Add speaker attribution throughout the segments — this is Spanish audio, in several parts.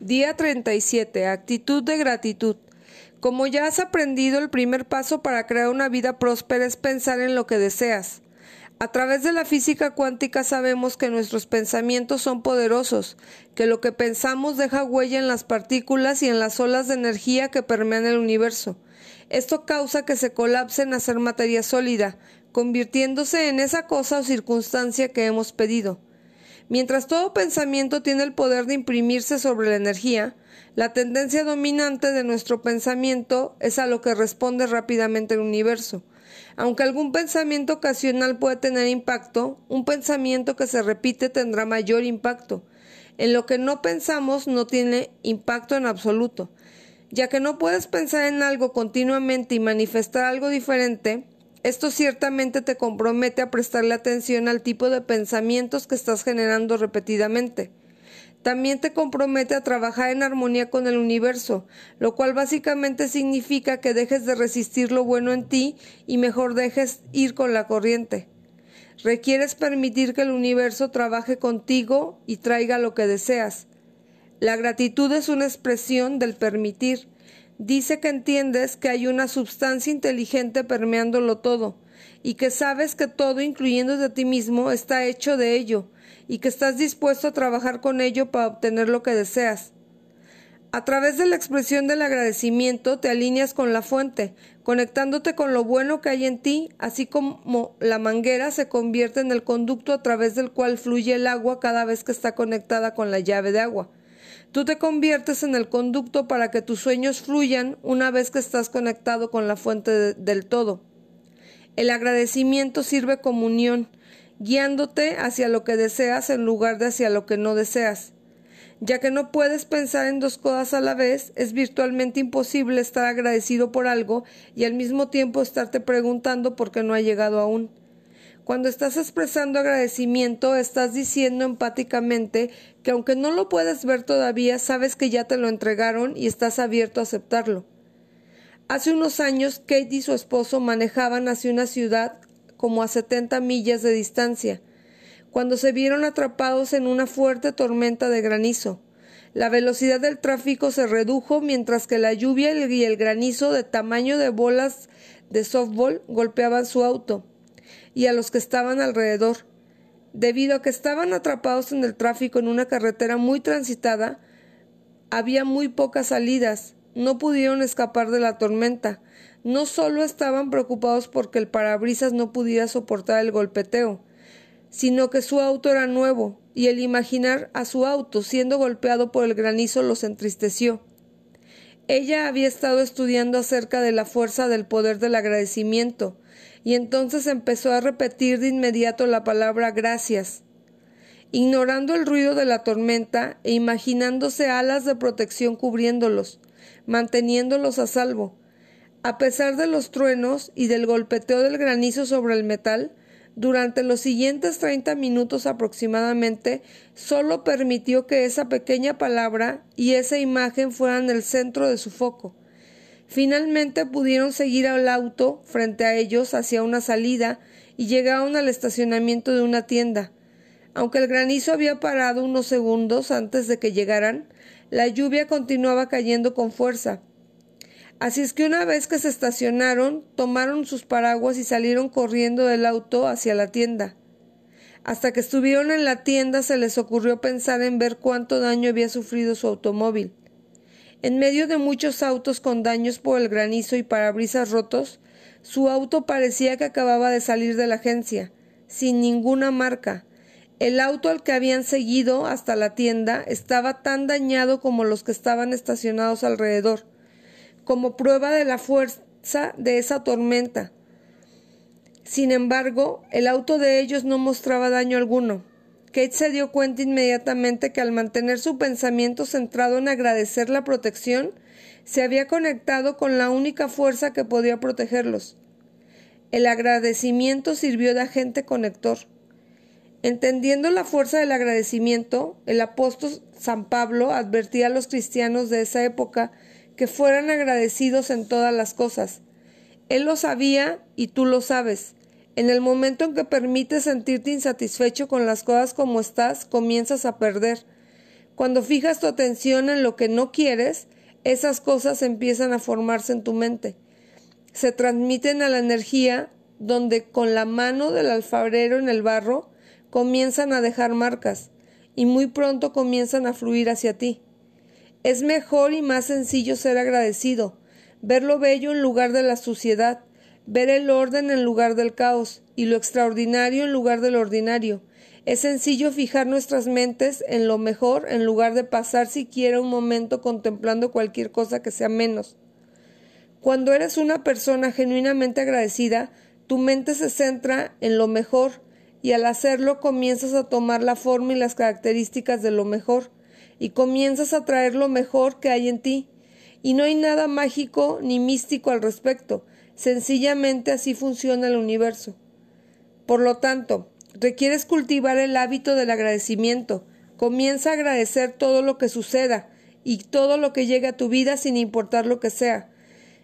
Speaker 1: Día 37. Actitud de gratitud. Como ya has aprendido, el primer paso para crear una vida próspera es pensar en lo que deseas. A través de la física cuántica sabemos que nuestros pensamientos son poderosos, que lo que pensamos deja huella en las partículas y en las olas de energía que permean el universo. Esto causa que se colapsen a ser materia sólida, convirtiéndose en esa cosa o circunstancia que hemos pedido. Mientras todo pensamiento tiene el poder de imprimirse sobre la energía, la tendencia dominante de nuestro pensamiento es a lo que responde rápidamente el universo. Aunque algún pensamiento ocasional puede tener impacto, un pensamiento que se repite tendrá mayor impacto. En lo que no pensamos no tiene impacto en absoluto. Ya que no puedes pensar en algo continuamente y manifestar algo diferente, esto ciertamente te compromete a prestarle atención al tipo de pensamientos que estás generando repetidamente. También te compromete a trabajar en armonía con el universo, lo cual básicamente significa que dejes de resistir lo bueno en ti y mejor dejes ir con la corriente. Requieres permitir que el universo trabaje contigo y traiga lo que deseas. La gratitud es una expresión del permitir dice que entiendes que hay una sustancia inteligente permeándolo todo, y que sabes que todo, incluyendo de ti mismo, está hecho de ello, y que estás dispuesto a trabajar con ello para obtener lo que deseas. A través de la expresión del agradecimiento te alineas con la fuente, conectándote con lo bueno que hay en ti, así como la manguera se convierte en el conducto a través del cual fluye el agua cada vez que está conectada con la llave de agua. Tú te conviertes en el conducto para que tus sueños fluyan una vez que estás conectado con la fuente del todo. El agradecimiento sirve como unión, guiándote hacia lo que deseas en lugar de hacia lo que no deseas. Ya que no puedes pensar en dos cosas a la vez, es virtualmente imposible estar agradecido por algo y al mismo tiempo estarte preguntando por qué no ha llegado aún. Cuando estás expresando agradecimiento, estás diciendo empáticamente que aunque no lo puedes ver todavía, sabes que ya te lo entregaron y estás abierto a aceptarlo. Hace unos años, Kate y su esposo manejaban hacia una ciudad como a 70 millas de distancia, cuando se vieron atrapados en una fuerte tormenta de granizo. La velocidad del tráfico se redujo mientras que la lluvia y el granizo de tamaño de bolas de softball golpeaban su auto y a los que estaban alrededor. Debido a que estaban atrapados en el tráfico en una carretera muy transitada, había muy pocas salidas, no pudieron escapar de la tormenta. No solo estaban preocupados porque el parabrisas no pudiera soportar el golpeteo, sino que su auto era nuevo, y el imaginar a su auto siendo golpeado por el granizo los entristeció. Ella había estado estudiando acerca de la fuerza del poder del agradecimiento, y entonces empezó a repetir de inmediato la palabra gracias. Ignorando el ruido de la tormenta e imaginándose alas de protección cubriéndolos, manteniéndolos a salvo. A pesar de los truenos y del golpeteo del granizo sobre el metal, durante los siguientes treinta minutos aproximadamente, solo permitió que esa pequeña palabra y esa imagen fueran el centro de su foco. Finalmente pudieron seguir al auto frente a ellos hacia una salida y llegaron al estacionamiento de una tienda. Aunque el granizo había parado unos segundos antes de que llegaran, la lluvia continuaba cayendo con fuerza. Así es que una vez que se estacionaron, tomaron sus paraguas y salieron corriendo del auto hacia la tienda. Hasta que estuvieron en la tienda se les ocurrió pensar en ver cuánto daño había sufrido su automóvil. En medio de muchos autos con daños por el granizo y parabrisas rotos, su auto parecía que acababa de salir de la agencia, sin ninguna marca. El auto al que habían seguido hasta la tienda estaba tan dañado como los que estaban estacionados alrededor, como prueba de la fuerza de esa tormenta. Sin embargo, el auto de ellos no mostraba daño alguno. Kate se dio cuenta inmediatamente que al mantener su pensamiento centrado en agradecer la protección, se había conectado con la única fuerza que podía protegerlos. El agradecimiento sirvió de agente conector. Entendiendo la fuerza del agradecimiento, el apóstol San Pablo advertía a los cristianos de esa época que fueran agradecidos en todas las cosas. Él lo sabía y tú lo sabes. En el momento en que permites sentirte insatisfecho con las cosas como estás, comienzas a perder. Cuando fijas tu atención en lo que no quieres, esas cosas empiezan a formarse en tu mente. Se transmiten a la energía donde con la mano del alfarero en el barro comienzan a dejar marcas y muy pronto comienzan a fluir hacia ti. Es mejor y más sencillo ser agradecido, ver lo bello en lugar de la suciedad, ver el orden en lugar del caos y lo extraordinario en lugar del ordinario. Es sencillo fijar nuestras mentes en lo mejor en lugar de pasar siquiera un momento contemplando cualquier cosa que sea menos. Cuando eres una persona genuinamente agradecida, tu mente se centra en lo mejor y al hacerlo comienzas a tomar la forma y las características de lo mejor y comienzas a traer lo mejor que hay en ti. Y no hay nada mágico ni místico al respecto, sencillamente así funciona el universo. Por lo tanto, requieres cultivar el hábito del agradecimiento. Comienza a agradecer todo lo que suceda y todo lo que llegue a tu vida sin importar lo que sea.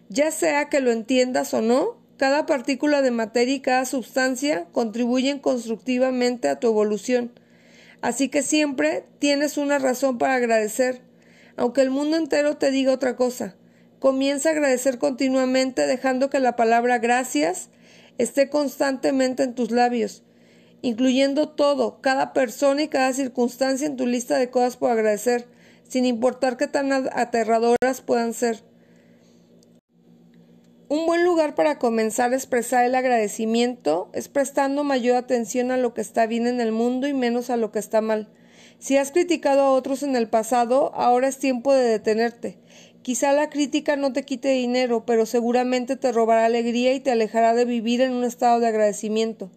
Speaker 1: Ya sea que lo entiendas o no, cada partícula de materia y cada sustancia contribuyen constructivamente a tu evolución. Así que siempre tienes una razón para agradecer, aunque el mundo entero te diga otra cosa. Comienza a agradecer continuamente dejando que la palabra gracias esté constantemente en tus labios, incluyendo todo, cada persona y cada circunstancia en tu lista de cosas por agradecer, sin importar qué tan aterradoras puedan ser. Un buen lugar para comenzar a expresar el agradecimiento es prestando mayor atención a lo que está bien en el mundo y menos a lo que está mal. Si has criticado a otros en el pasado, ahora es tiempo de detenerte. Quizá la crítica no te quite dinero, pero seguramente te robará alegría y te alejará de vivir en un estado de agradecimiento.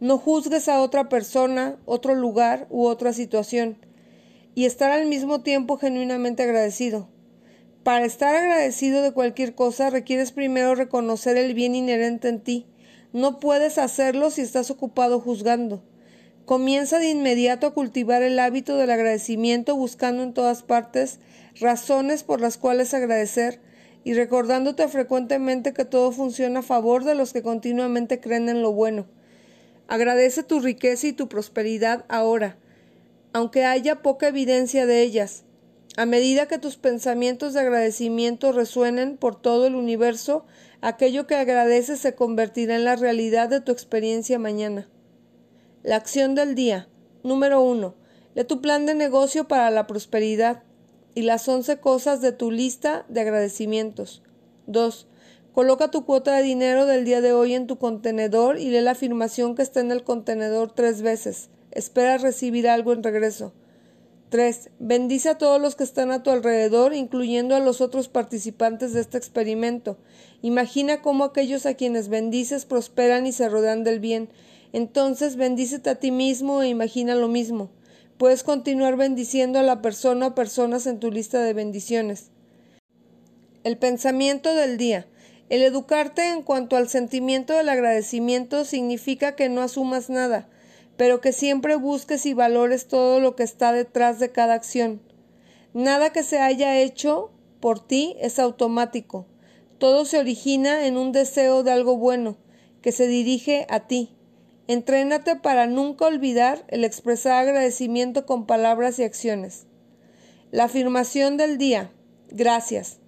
Speaker 1: No juzgues a otra persona, otro lugar u otra situación, y estar al mismo tiempo genuinamente agradecido. Para estar agradecido de cualquier cosa requieres primero reconocer el bien inherente en ti. No puedes hacerlo si estás ocupado juzgando. Comienza de inmediato a cultivar el hábito del agradecimiento buscando en todas partes razones por las cuales agradecer y recordándote frecuentemente que todo funciona a favor de los que continuamente creen en lo bueno. Agradece tu riqueza y tu prosperidad ahora, aunque haya poca evidencia de ellas. A medida que tus pensamientos de agradecimiento resuenen por todo el universo, aquello que agradeces se convertirá en la realidad de tu experiencia mañana. La acción del día. Número 1. Lee tu plan de negocio para la prosperidad y las once cosas de tu lista de agradecimientos. 2. Coloca tu cuota de dinero del día de hoy en tu contenedor y lee la afirmación que está en el contenedor tres veces. Espera recibir algo en regreso. 3. Bendice a todos los que están a tu alrededor, incluyendo a los otros participantes de este experimento. Imagina cómo aquellos a quienes bendices prosperan y se rodean del bien. Entonces bendícete a ti mismo e imagina lo mismo. Puedes continuar bendiciendo a la persona o personas en tu lista de bendiciones. El pensamiento del día. El educarte en cuanto al sentimiento del agradecimiento significa que no asumas nada pero que siempre busques y valores todo lo que está detrás de cada acción. Nada que se haya hecho por ti es automático. Todo se origina en un deseo de algo bueno, que se dirige a ti. Entrénate para nunca olvidar el expresar agradecimiento con palabras y acciones. La afirmación del día. Gracias.